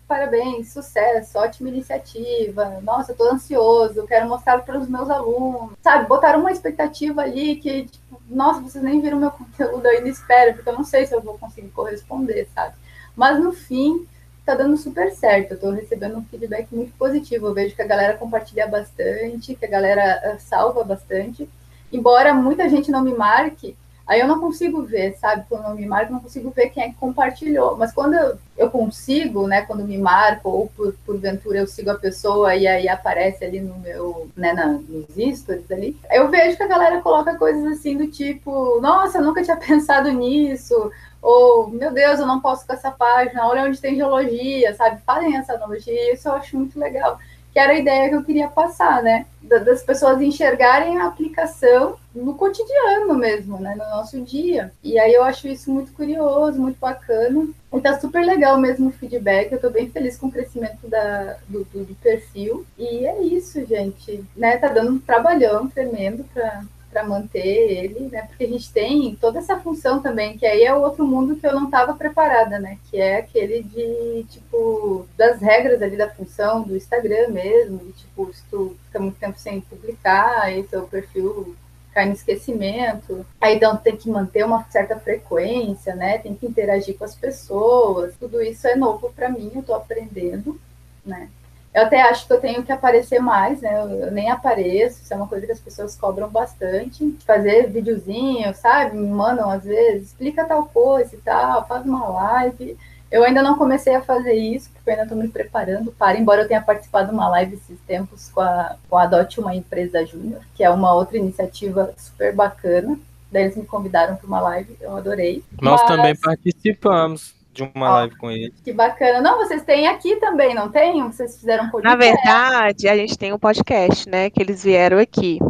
parabéns, sucesso, ótima iniciativa. Nossa, eu tô ansioso, quero mostrar para os meus alunos. Sabe, botaram uma expectativa ali que, tipo, nossa, vocês nem viram meu conteúdo, ainda espero, porque eu não sei se eu vou conseguir corresponder, sabe? Mas no fim, tá dando super certo. Eu tô recebendo um feedback muito positivo. Eu vejo que a galera compartilha bastante, que a galera uh, salva bastante. Embora muita gente não me marque, aí eu não consigo ver, sabe? Quando não me marca, não consigo ver quem é que compartilhou. Mas quando eu, eu consigo, né? Quando me marco, ou por, porventura eu sigo a pessoa e aí aparece ali no meu, né, na, nos stories ali, eu vejo que a galera coloca coisas assim do tipo, nossa, eu nunca tinha pensado nisso, ou, meu Deus, eu não posso com essa página, olha onde tem geologia, sabe? Fazem essa analogia, isso eu acho muito legal. que era a ideia que eu queria passar, né? Das pessoas enxergarem a aplicação no cotidiano mesmo, né? No nosso dia. E aí eu acho isso muito curioso, muito bacana. E tá super legal mesmo o feedback. Eu tô bem feliz com o crescimento da, do, do, do perfil. E é isso, gente. Né? Tá dando um trabalhão tremendo para para manter ele, né? Porque a gente tem toda essa função também, que aí é o outro mundo que eu não estava preparada, né? Que é aquele de, tipo, das regras ali da função do Instagram mesmo, de, tipo, se tu fica muito tempo sem publicar, aí teu perfil cai no esquecimento, aí então tem que manter uma certa frequência, né? Tem que interagir com as pessoas, tudo isso é novo para mim, eu estou aprendendo, né? Eu até acho que eu tenho que aparecer mais, né? Eu, eu, nem apareço, isso é uma coisa que as pessoas cobram bastante. Fazer videozinho, sabe? Me mandam às vezes, explica tal coisa e tal, faz uma live. Eu ainda não comecei a fazer isso, porque eu ainda estou me preparando para, embora eu tenha participado de uma live esses tempos com a, com a Adote Uma Empresa Júnior, que é uma outra iniciativa super bacana. Daí eles me convidaram para uma live, eu adorei. Nós Mas... também participamos de uma live com ele. Que bacana. Não, vocês têm aqui também, não tem? Vocês fizeram um podcast? Na verdade, a gente tem um podcast, né? Que eles vieram aqui.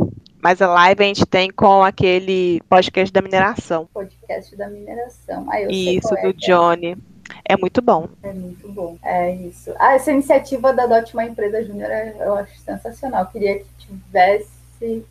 Mas a live a gente tem com aquele podcast da mineração. Podcast da mineração. Ah, eu isso, é, do é. Johnny. É muito bom. É muito bom. É isso. Ah, essa iniciativa da Dot Uma Empresa Júnior eu acho sensacional. Eu queria que tivesse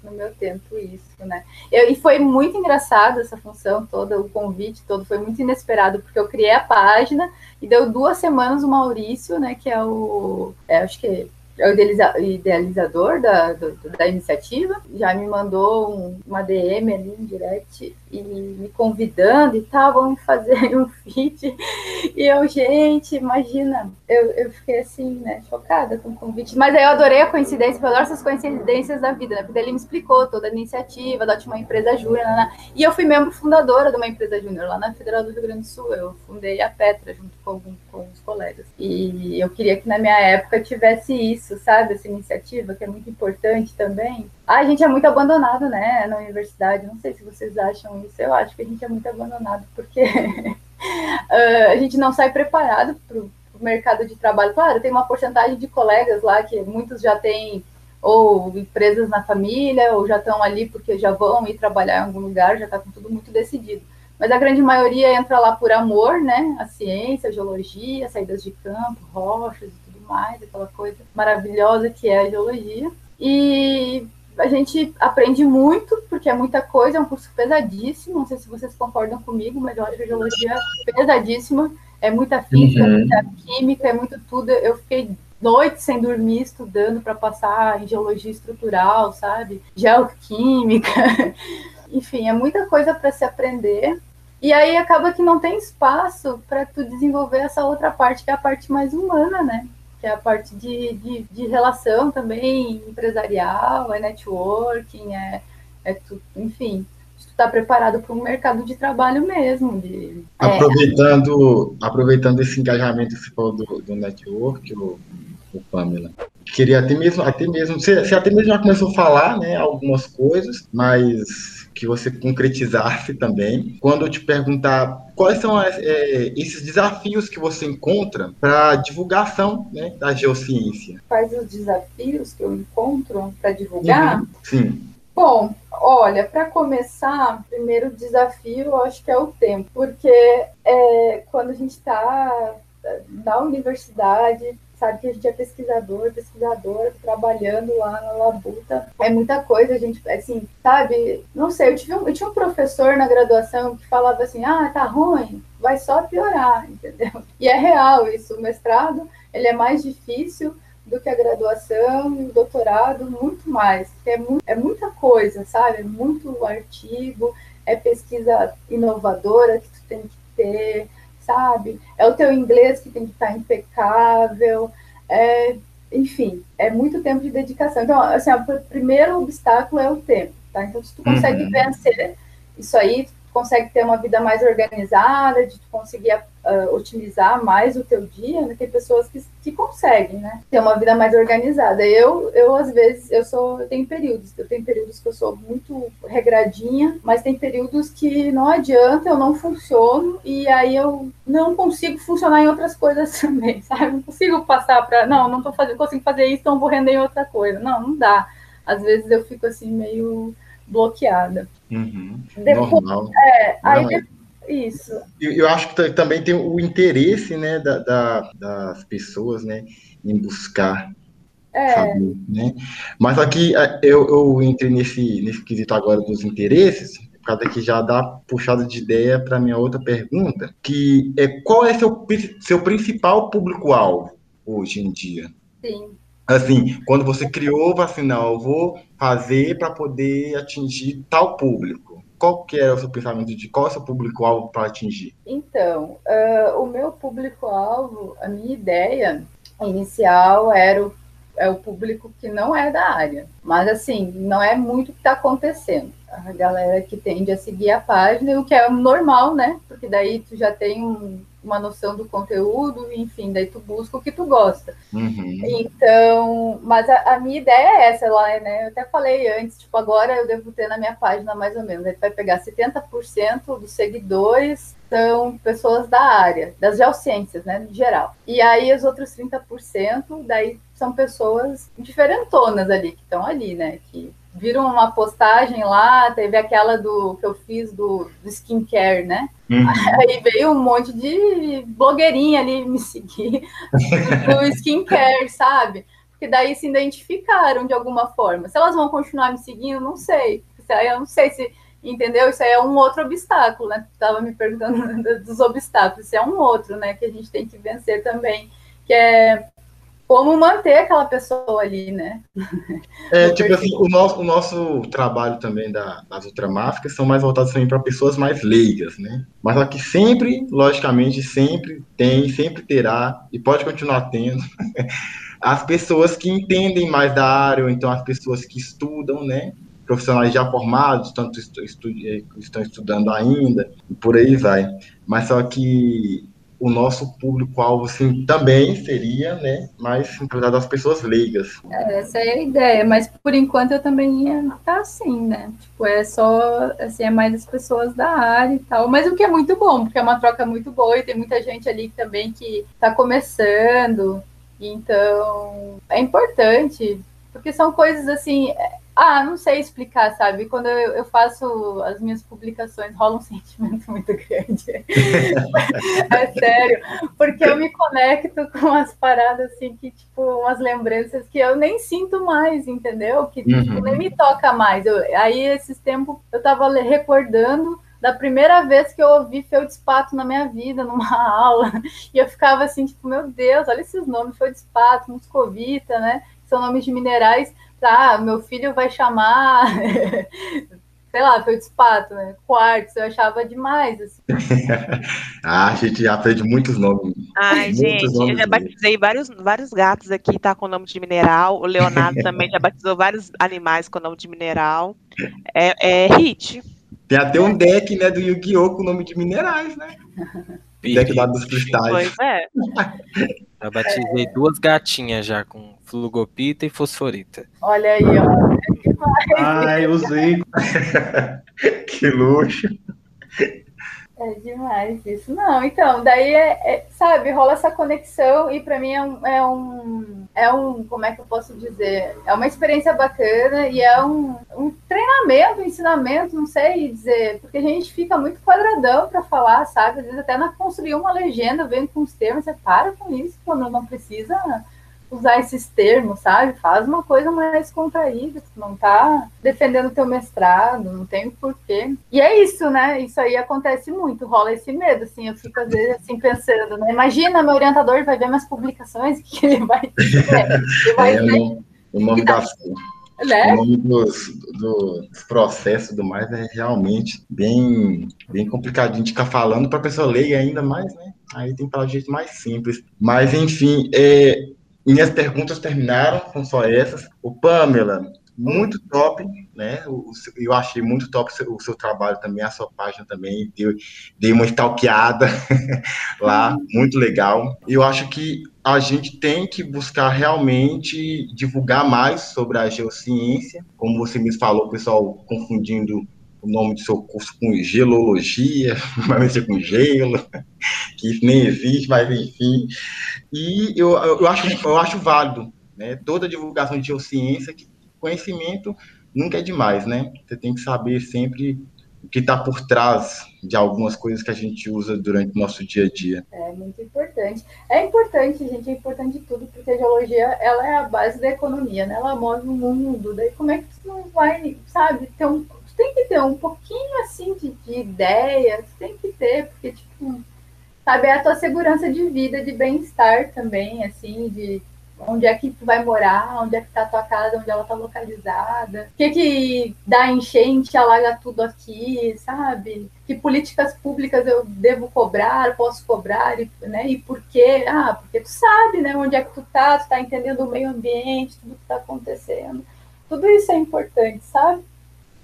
no meu tempo isso, né? Eu, e foi muito engraçado essa função toda, o convite todo foi muito inesperado, porque eu criei a página e deu duas semanas o Maurício, né, que é o, é, acho que é o idealizador da, do, da iniciativa, já me mandou um, uma DM ali em direct e me convidando e tal, vamos fazer um feed. E eu, gente, imagina, eu, eu fiquei assim, né, chocada com o convite. Mas aí eu adorei a coincidência, eu adoro essas coincidências da vida, né? Porque ele me explicou toda a iniciativa da uma empresa júnior, né, né? e eu fui membro fundadora de uma empresa júnior lá na Federal do Rio Grande do Sul. Eu fundei a Petra junto com, com os colegas. E eu queria que na minha época tivesse isso, sabe? Essa iniciativa, que é muito importante também. Ah, a gente é muito abandonado, né, na universidade. Não sei se vocês acham isso. Eu acho que a gente é muito abandonado, porque uh, a gente não sai preparado para o mercado de trabalho. Claro, tem uma porcentagem de colegas lá que muitos já têm ou empresas na família, ou já estão ali porque já vão ir trabalhar em algum lugar, já está com tudo muito decidido. Mas a grande maioria entra lá por amor, né? A ciência, a geologia, saídas de campo, rochas e mais, aquela coisa maravilhosa que é a geologia. E a gente aprende muito, porque é muita coisa, é um curso pesadíssimo. Não sei se vocês concordam comigo, mas eu acho que a geologia é pesadíssima. É muita física, uhum. muita química, é muito tudo. Eu fiquei noites sem dormir estudando para passar em geologia estrutural, sabe? Geoquímica. Enfim, é muita coisa para se aprender. E aí acaba que não tem espaço para tu desenvolver essa outra parte, que é a parte mais humana, né? Que é a parte de, de, de relação também empresarial, é networking, é, é tu, enfim, tu tá preparado para um mercado de trabalho mesmo. De, é. aproveitando, é... aproveitando esse engajamento que você falou do, do network, o, o Pamela. Queria até mesmo, até mesmo, você, você até mesmo já começou a falar, né, algumas coisas, mas que você concretizasse também. Quando eu te perguntar quais são as, é, esses desafios que você encontra para a divulgação né, da geociência. Quais os desafios que eu encontro para divulgar? Uhum. Sim. Bom, olha, para começar, o primeiro desafio eu acho que é o tempo, porque é, quando a gente está na universidade, sabe que a gente é pesquisador, pesquisador, trabalhando lá na Labuta. É muita coisa, a gente, assim, sabe? Não sei, eu, tive um, eu tinha um professor na graduação que falava assim, ah, tá ruim, vai só piorar, entendeu? E é real isso, o mestrado, ele é mais difícil do que a graduação e o doutorado, muito mais. É, mu é muita coisa, sabe? É muito artigo, é pesquisa inovadora que tu tem que ter, sabe? É o teu inglês que tem que estar impecável, é, enfim, é muito tempo de dedicação. Então, assim, o primeiro obstáculo é o tempo, tá? Então, se tu consegue uhum. vencer isso aí, consegue ter uma vida mais organizada, de conseguir uh, otimizar mais o teu dia, né? Tem pessoas que, que conseguem, né? Ter uma vida mais organizada. Eu, eu às vezes, eu sou, eu tenho períodos, eu tenho períodos que eu sou muito regradinha, mas tem períodos que não adianta, eu não funciono e aí eu não consigo funcionar em outras coisas também, sabe? Não consigo passar para, não, não tô fazendo, consigo fazer isso, então vou render em outra coisa. Não, não dá. Às vezes eu fico assim meio bloqueada. Uhum. Depois, Normal. É, aí Não, depois, isso. Eu, eu acho que também tem o interesse, né, da, da- das pessoas, né, em buscar É, saber, né? Mas aqui eu, eu entrei nesse, nesse quesito agora dos interesses, por causa que já dá puxada de ideia para minha outra pergunta, que é qual é seu, seu principal público-alvo hoje em dia? sim. Assim, quando você criou, assim, não, eu vou fazer para poder atingir tal público. Qual que é o seu pensamento de qual é o seu público-alvo para atingir? Então, ah, o meu público-alvo, a minha ideia inicial era o, é o público que não é da área. Mas, assim, não é muito o que está acontecendo. A galera que tende a seguir a página, o que é normal, né? Porque daí tu já tem um- uma noção do conteúdo, enfim, daí tu busca o que tu gosta. Uhum. Então, mas a, a minha ideia é essa lá, né? Eu até falei antes, tipo, agora eu devo ter na minha página mais ou menos. A gente vai pegar 70% dos seguidores são pessoas da área, das geociências, né, em geral. E aí os outros 30% daí são pessoas diferentonas ali, que estão ali, né? Que viram uma postagem lá, teve aquela do que eu fiz do, do skincare, né? Uhum. Aí veio um monte de blogueirinha ali me seguir do skincare, sabe? Porque daí se identificaram de alguma forma. Se elas vão continuar me seguindo, não sei. Eu não sei se, entendeu? Isso aí é um outro obstáculo, né? Tava me perguntando dos obstáculos. Isso é um outro, né? Que a gente tem que vencer também, que é como manter aquela pessoa ali, né? É, tipo assim, o nosso, o nosso trabalho também da, das ultramáficas são mais voltados também para pessoas mais leigas, né? Mas que sempre, logicamente, sempre tem, sempre terá, e pode continuar tendo, as pessoas que entendem mais da área, ou então as pessoas que estudam, né? Profissionais já formados, tanto estu, estão estudando ainda, e por aí vai. Mas só que o nosso público-alvo assim, também seria, né, mais centralizado das pessoas leigas. É, essa é a ideia, mas por enquanto eu também ia estar assim, né? Tipo, é só, assim, é mais as pessoas da área e tal, mas o que é muito bom, porque é uma troca muito boa e tem muita gente ali também que está começando, então é importante, porque são coisas assim, ah, não sei explicar, sabe? Quando eu, eu, faço as minhas publicações, rola um sentimento muito grande. é sério. Porque eu me conecto com umas paradas assim, que, tipo, umas lembranças que eu nem sinto mais, entendeu? Que uhum. tipo, nem me toca mais. Eu, aí, esses tempos, eu tava recordando da primeira vez que eu ouvi Feldspato na minha vida, numa aula. E eu ficava assim, tipo, meu Deus, olha esses nomes, Feldspato, Muscovita, né? São nomes de minerais tá, meu filho vai chamar, sei lá, feldspato, né? Quartzo, eu achava demais, assim. ah, a gente já aprende muitos nomes. Ai, muitos gente, nomes eu já batizei vários, vários gatos aqui, tá com nome de mineral, o Leonardo também já batizou vários animais com nome de mineral, é, é hit. Tem até um deck, né, do Yu-Gi-Oh! com nome de minerais, né? deck lá dos cristais. Pois é. Eu batizei é. duas gatinhas já com flugopita e fosforita. Olha aí, ó. Ai, eu usei. que luxo. É demais isso. Não, então, daí é, é sabe, rola essa conexão e para mim é um, é um, é um, como é que eu posso dizer? É uma experiência bacana e é um, um treinamento, um ensinamento, não sei dizer, porque a gente fica muito quadradão para falar, sabe? Às vezes até na construir uma legenda, vendo com os termos, você para com isso quando não precisa usar esses termos, sabe? Faz uma coisa mais contraída, tu não tá defendendo o teu mestrado, não tem porquê. E é isso, né? Isso aí acontece muito, rola esse medo, assim, eu fico às vezes assim pensando, né? Imagina, meu orientador vai ver minhas publicações, que ele vai? Ele vai é, ver... O nome das... Né? O nome dos, dos processos e do mais é realmente bem, bem complicadinho de ficar falando para a pessoa ler ainda mais, né? Aí tem que falar de jeito mais simples. Mas, enfim, é, minhas perguntas terminaram, são só essas. O Pamela, muito top, né? Eu achei muito top o seu trabalho também, a sua página também. Dei, dei uma stalkeada lá, muito legal. Eu acho que a gente tem que buscar realmente divulgar mais sobre a geociência, como você me falou, pessoal confundindo o nome do seu curso com gelologia, vai mexer com gelo, que isso nem existe, mas enfim. E eu, eu, acho, eu acho válido né, toda divulgação de geociência, que conhecimento nunca é demais, né? Você tem que saber sempre o que está por trás de algumas coisas que a gente usa durante o nosso dia a dia. É muito importante. É importante, gente, é importante tudo, porque a geologia ela é a base da economia, né? Ela move o mundo. Daí como é que você não vai, sabe, ter um. tem que ter um pouquinho assim de, de ideia, tem que ter, porque, tipo, sabe, é a tua segurança de vida, de bem-estar também, assim, de onde é que tu vai morar, onde é que tá a tua casa, onde ela tá localizada, o que que dá enchente, alaga tudo aqui, sabe? Que políticas públicas eu devo cobrar, posso cobrar, né? E por quê? Ah, porque tu sabe, né? Onde é que tu tá, tu tá entendendo o meio ambiente, tudo que tá acontecendo. Tudo isso é importante, sabe?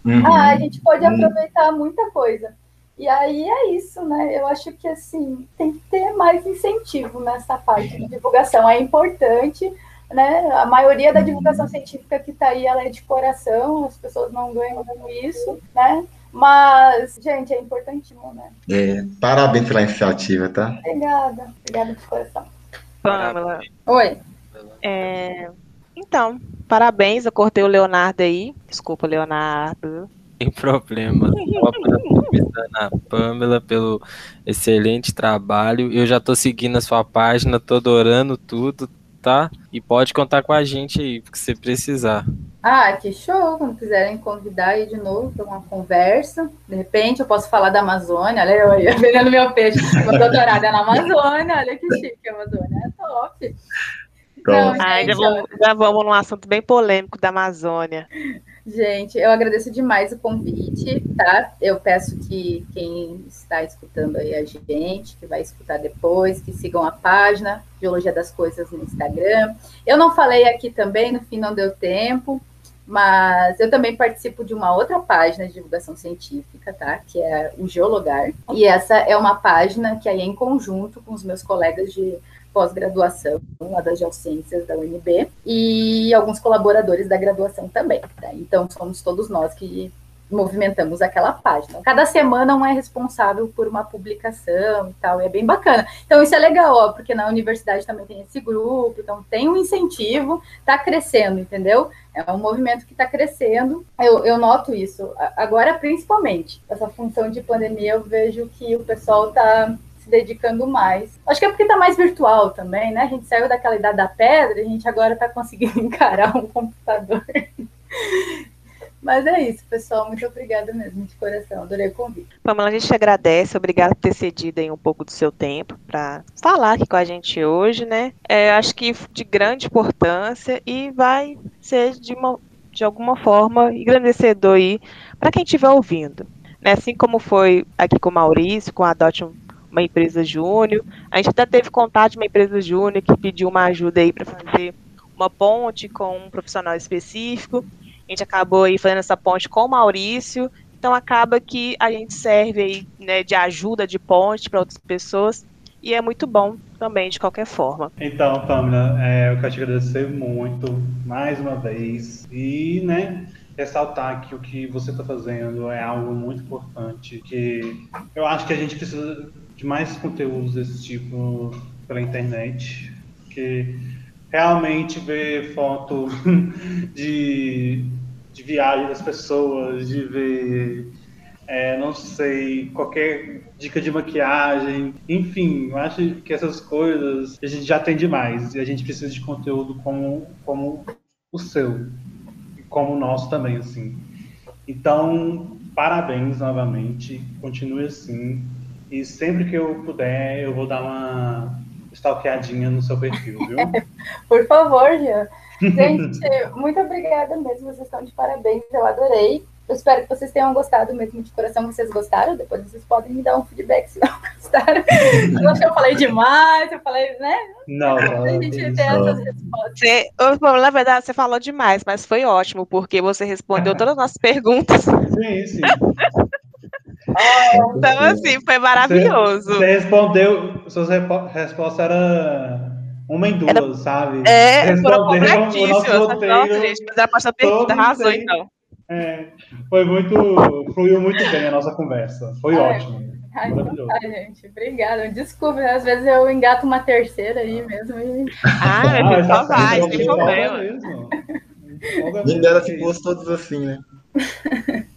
Uhum. Ah, a gente pode uhum. aproveitar muita coisa. E aí é isso, né? Eu acho que assim tem que ter mais incentivo nessa parte de divulgação. É importante, né? A maioria da divulgação científica que está aí, ela é de coração, as pessoas não ganham com isso, né? Mas, gente, é importantíssimo, né? É, parabéns pela iniciativa, tá? Obrigada, obrigada de coração. Pamela. Oi. É... Então, parabéns, eu cortei o Leonardo aí. Desculpa, Leonardo tem problema. Na Pamela pelo excelente trabalho. Eu já tô seguindo a sua página, tô adorando tudo, tá? E pode contar com a gente aí, porque você precisar. Ah, que show! Quando quiserem convidar aí de novo para uma conversa, de repente eu posso falar da Amazônia. Olha eu aí, vendendo meu peixe. Meu doutorado é na Amazônia, olha que chique, a Amazônia é top. Não, Ai, já, vamos, já vamos num assunto bem polêmico da Amazônia. Gente, eu agradeço demais o convite, tá? Eu peço que quem está escutando aí a gente, que vai escutar depois, que sigam a página Geologia das Coisas no Instagram. Eu não falei aqui também, no fim não deu tempo, mas eu também participo de uma outra página de divulgação científica, tá? Que é o Geologar. E essa é uma página que aí é em conjunto com os meus colegas de pós-graduação lá das Geociências da UNB e alguns colaboradores da graduação também. Tá? Então, somos todos nós que movimentamos aquela página. Cada semana um é responsável por uma publicação e tal, e é bem bacana. Então isso é legal, ó, porque na universidade também tem esse grupo, então tem um incentivo, está crescendo, entendeu? É um movimento que está crescendo. Eu, eu noto isso. Agora, principalmente, essa função de pandemia, eu vejo que o pessoal está se dedicando mais. Acho que é porque está mais virtual também, né? A gente saiu daquela idade da pedra, a gente agora está conseguindo encarar um computador. Mas é isso, pessoal. Muito obrigada mesmo, de coração. Adorei o convite. Pamela, a gente agradece. Obrigada por ter cedido aí um pouco do seu tempo para falar aqui com a gente hoje, né? É, acho que de grande importância e vai ser de, uma, de alguma forma engrandecedor aí para quem estiver ouvindo. Né? Assim como foi aqui com o Maurício, com a Dot uma empresa júnior. A gente até teve contato de uma empresa júnior que pediu uma ajuda aí para fazer uma ponte com um profissional específico. A gente acabou aí fazendo essa ponte com o Maurício. Então acaba que a gente serve aí, né, de ajuda de ponte para outras pessoas e é muito bom também de qualquer forma. Então, Pamela, é, eu quero te agradecer muito mais uma vez e, né, ressaltar que o que você está fazendo é algo muito importante, que eu acho que a gente precisa de mais conteúdos desse tipo pela internet, que realmente ver foto de, de viagem das pessoas, de ver, é, não sei, qualquer dica de maquiagem, enfim, eu acho que essas coisas a gente já tem demais e a gente precisa de conteúdo como, como o seu, como o nosso também, assim. Então, parabéns novamente, continue assim. E sempre que eu puder, eu vou dar uma stalkeadinha no seu perfil, viu? Por favor, Jean. Gente, muito obrigada mesmo, vocês estão de parabéns, eu adorei. Eu espero que vocês tenham gostado mesmo de coração. Vocês gostaram? Depois vocês podem me dar um feedback se não gostaram. eu acho que eu falei demais, eu falei, né? Não, A gente tem essas respostas. Você, na verdade, você falou demais, mas foi ótimo, porque você respondeu todas as nossas perguntas. Sim, sim. Então, assim, foi maravilhoso. Você respondeu, suas respostas eram uma em duas, sabe? É, foram Responderam o nosso completíssimas. Nossa, roteiro. gente, mas a próxima pergunta todo arrasou, bem. então. É, foi muito. Fluiu muito bem a nossa conversa. Foi Ai, ótimo. Ai, Maravilhoso. gente, obrigada. Desculpa, às vezes eu engato uma terceira aí mesmo. E... Ah, Ah, filho, essa só vai, sem problema. Nem que se fosse todos assim, né?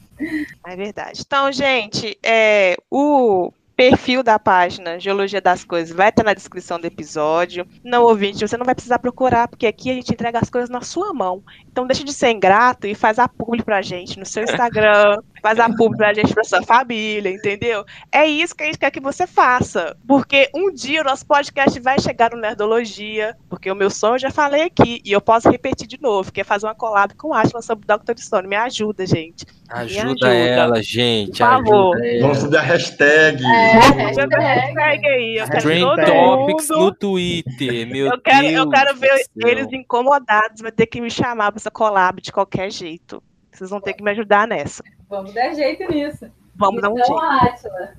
É verdade. Então, gente, é, o perfil da página Geologia das Coisas vai estar na descrição do episódio. Não, ouvinte, você não vai precisar procurar, porque aqui a gente entrega as coisas na sua mão. Então, deixa de ser ingrato e faz a publi pra gente no seu Instagram, faz a publi pra gente pra sua família, entendeu? É isso que a gente quer que você faça. Porque um dia o nosso podcast vai chegar no Nerdologia, porque o meu sonho eu já falei aqui, e eu posso repetir de novo, que é fazer uma collab com o Ashland sobre o Dr. Stone. Me ajuda, gente. Ajuda, ajuda. ela, gente. Por favor. Vamos subir a hashtag. É, hashtag. hashtag aí. Eu quero Topics no Twitter, meu eu quero, Deus eu quero ver céu. eles incomodados, vai ter que me chamar pra essa collab de qualquer jeito. Vocês vão ter que me ajudar nessa. Vamos dar jeito nisso. Vamos dar um então, jeito. Átila,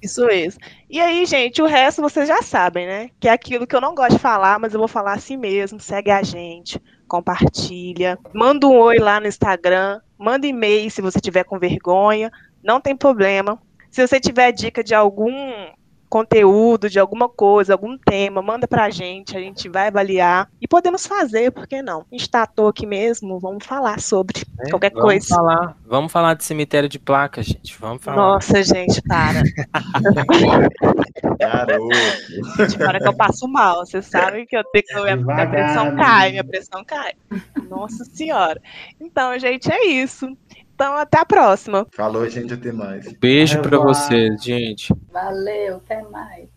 Isso mesmo. E aí, gente, o resto vocês já sabem, né? Que é aquilo que eu não gosto de falar, mas eu vou falar assim mesmo. Segue a gente, compartilha, manda um oi lá no Instagram, manda e-mail se você tiver com vergonha, não tem problema. Se você tiver dica de algum conteúdo, de alguma coisa, algum tema, manda pra gente, a gente vai avaliar e podemos fazer, por que não? A gente tá à toa aqui mesmo, vamos falar sobre É, qualquer vamos coisa. Falar, vamos falar de cemitério de placas, gente. Vamos falar. Nossa, gente, para. Garoto. Gente, para que eu passo mal. Vocês sabem que eu tenho que. Minha, minha pressão cai, minha pressão cai. Nossa Senhora. Então, gente, é isso. Então, até a próxima. Falou, gente, até mais. Beijo pra Revoar. vocês, gente. valeu, até mais.